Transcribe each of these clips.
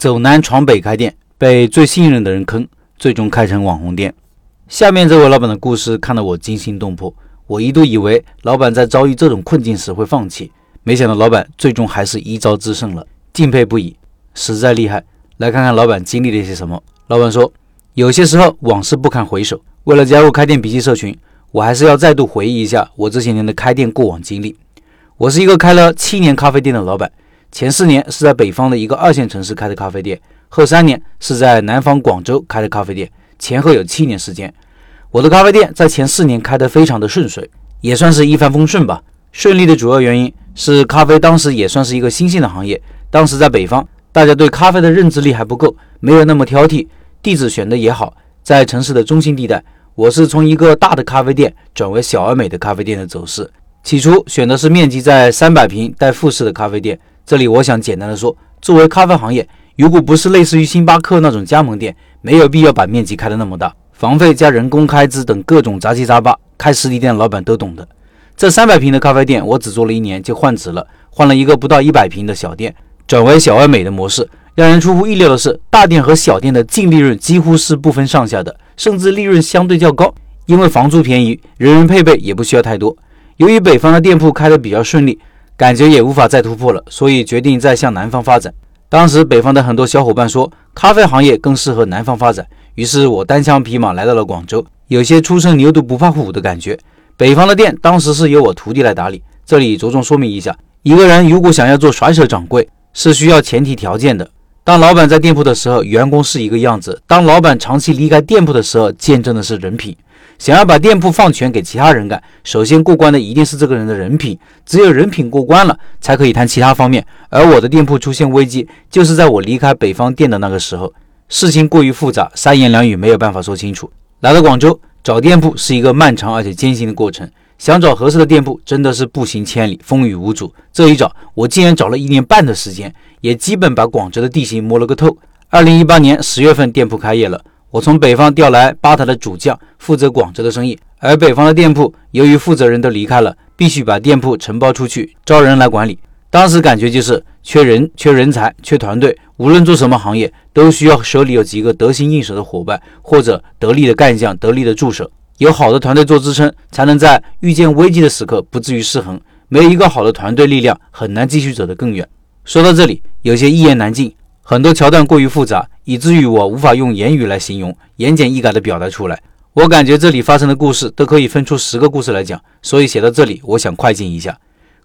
走南闯北开店，被最信任的人坑，最终开成网红店。下面这位老板的故事看得我惊心动魄。我一度以为老板在遭遇这种困境时会放弃，没想到老板最终还是一招制胜了，敬佩不已，实在厉害。来看看老板经历了些什么。老板说，有些时候往事不堪回首。为了加入开店笔记社群，我还是要再度回忆一下我这些年的开店过往经历。我是一个开了七年咖啡店的老板。前四年是在北方的一个二线城市开的咖啡店，后三年是在南方广州开的咖啡店，前后有七年时间。我的咖啡店在前四年开得非常的顺遂，也算是一帆风顺吧。顺利的主要原因是咖啡当时也算是一个新兴的行业，当时在北方，大家对咖啡的认知力还不够，没有那么挑剔，地址选的也好，在城市的中心地带。我是从一个大的咖啡店转为小而美的咖啡店的走势，起初选的是面积在三百平带复式的咖啡店。这里我想简单的说，作为咖啡行业，如果不是类似于星巴克那种加盟店，没有必要把面积开得那么大，房费加人工开支等各种杂七杂八，开实体店老板都懂的。这三百平的咖啡店，我只做了一年就换职了，换了一个不到一百平的小店，转为小而美的模式。让人出乎意料的是，大店和小店的净利润几乎是不分上下的，甚至利润相对较高，因为房租便宜，人人配备也不需要太多。由于北方的店铺开得比较顺利。感觉也无法再突破了，所以决定再向南方发展。当时北方的很多小伙伴说，咖啡行业更适合南方发展，于是我单枪匹马来到了广州，有些初生牛犊不怕虎的感觉。北方的店当时是由我徒弟来打理。这里着重说明一下，一个人如果想要做甩手掌柜，是需要前提条件的。当老板在店铺的时候，员工是一个样子；当老板长期离开店铺的时候，见证的是人品。想要把店铺放权给其他人干，首先过关的一定是这个人的人品，只有人品过关了，才可以谈其他方面。而我的店铺出现危机，就是在我离开北方店的那个时候，事情过于复杂，三言两语没有办法说清楚。来到广州找店铺是一个漫长而且艰辛的过程，想找合适的店铺真的是步行千里，风雨无阻。这一找，我竟然找了一年半的时间，也基本把广州的地形摸了个透。二零一八年十月份，店铺开业了。我从北方调来吧台的主将，负责广州的生意。而北方的店铺，由于负责人都离开了，必须把店铺承包出去，招人来管理。当时感觉就是缺人、缺人才、缺团队。无论做什么行业，都需要手里有几个得心应手的伙伴，或者得力的干将、得力的助手。有好的团队做支撑，才能在遇见危机的时刻不至于失衡。没有一个好的团队力量，很难继续走得更远。说到这里，有些一言难尽。很多桥段过于复杂，以至于我无法用言语来形容，言简意赅地表达出来。我感觉这里发生的故事都可以分出十个故事来讲，所以写到这里，我想快进一下。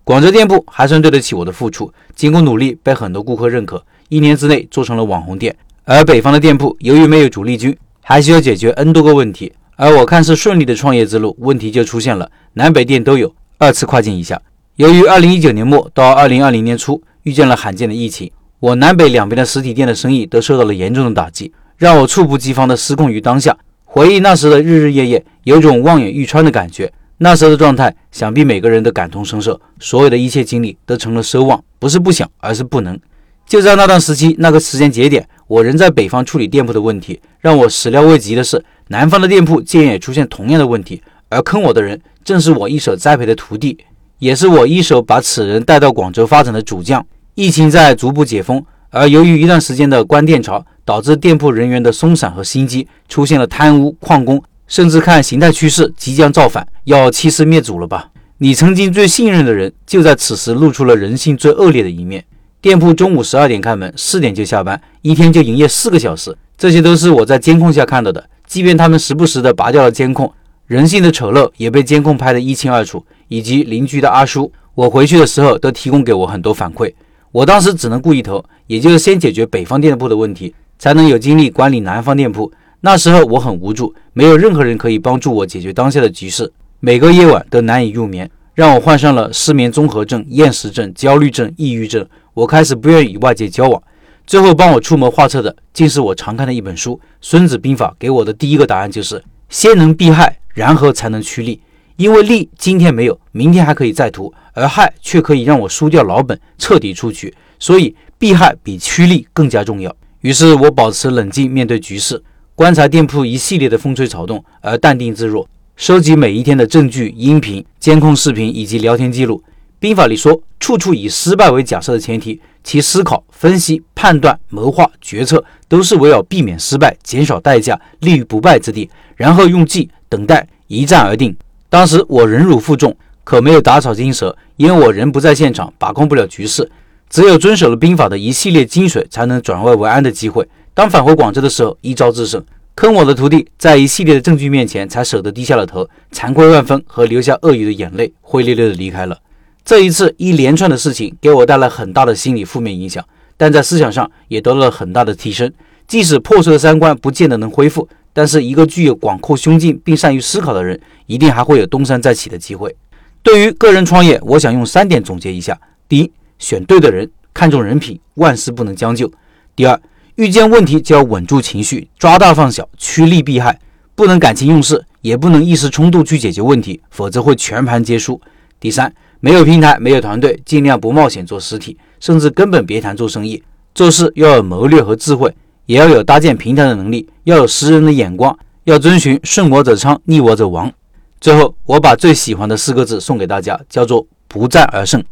广州店铺还算对得起我的付出，经过努力，被很多顾客认可，一年之内做成了网红店。而北方的店铺由于没有主力军，还需要解决 N 多个问题。而我看似顺利的创业之路，问题就出现了，南北店都有。二次快进一下，由于2019年末到2020年初遇见了罕见的疫情。我南北两边的实体店的生意都受到了严重的打击，让我猝不及防的失控于当下。回忆那时的日日夜夜，有种望眼欲穿的感觉。那时候的状态，想必每个人都感同身受。所有的一切经历都成了奢望，不是不想，而是不能。就在那段时期，那个时间节点，我仍在北方处理店铺的问题。让我始料未及的是，南方的店铺竟然也出现同样的问题。而坑我的人，正是我一手栽培的徒弟，也是我一手把此人带到广州发展的主将。疫情在逐步解封，而由于一段时间的关店潮，导致店铺人员的松散和心机，出现了贪污、旷工，甚至看形态趋势即将造反，要欺师灭祖了吧？你曾经最信任的人，就在此时露出了人性最恶劣的一面。店铺中午十二点开门，四点就下班，一天就营业四个小时，这些都是我在监控下看到的。即便他们时不时的拔掉了监控，人性的丑陋也被监控拍得一清二楚。以及邻居的阿叔，我回去的时候都提供给我很多反馈。我当时只能顾一头，也就是先解决北方店铺的问题，才能有精力管理南方店铺。那时候我很无助，没有任何人可以帮助我解决当下的局势，每个夜晚都难以入眠，让我患上了失眠综合症、厌食症、焦虑症、抑郁症。我开始不愿与外界交往。最后帮我出谋划策的，竟是我常看的一本书《孙子兵法》。给我的第一个答案就是：先能避害，然后才能趋利。因为利今天没有，明天还可以再图，而害却可以让我输掉老本，彻底出局。所以避害比趋利更加重要。于是我保持冷静面对局势，观察店铺一系列的风吹草动，而淡定自若，收集每一天的证据、音频、监控视频以及聊天记录。兵法里说，处处以失败为假设的前提，其思考、分析、判断、谋划、决策都是围绕避免失败、减少代价、立于不败之地，然后用计等待，一战而定。当时我忍辱负重，可没有打草惊蛇，因为我人不在现场，把控不了局势。只有遵守了兵法的一系列精髓，才能转危为安的机会。当返回广州的时候，一招制胜。坑我的徒弟，在一系列的证据面前，才舍得低下了头，惭愧万分和流下鳄鱼的眼泪，灰溜溜的离开了。这一次一连串的事情给我带来很大的心理负面影响，但在思想上也得到了很大的提升。即使破碎的三观不见得能恢复，但是一个具有广阔胸襟并善于思考的人，一定还会有东山再起的机会。对于个人创业，我想用三点总结一下：第一，选对的人，看重人品，万事不能将就；第二，遇见问题就要稳住情绪，抓大放小，趋利避害，不能感情用事，也不能一时冲动去解决问题，否则会全盘皆输；第三。没有平台，没有团队，尽量不冒险做实体，甚至根本别谈做生意。做事要有谋略和智慧，也要有搭建平台的能力，要有识人的眼光，要遵循顺我者昌，逆我者亡。最后，我把最喜欢的四个字送给大家，叫做不战而胜。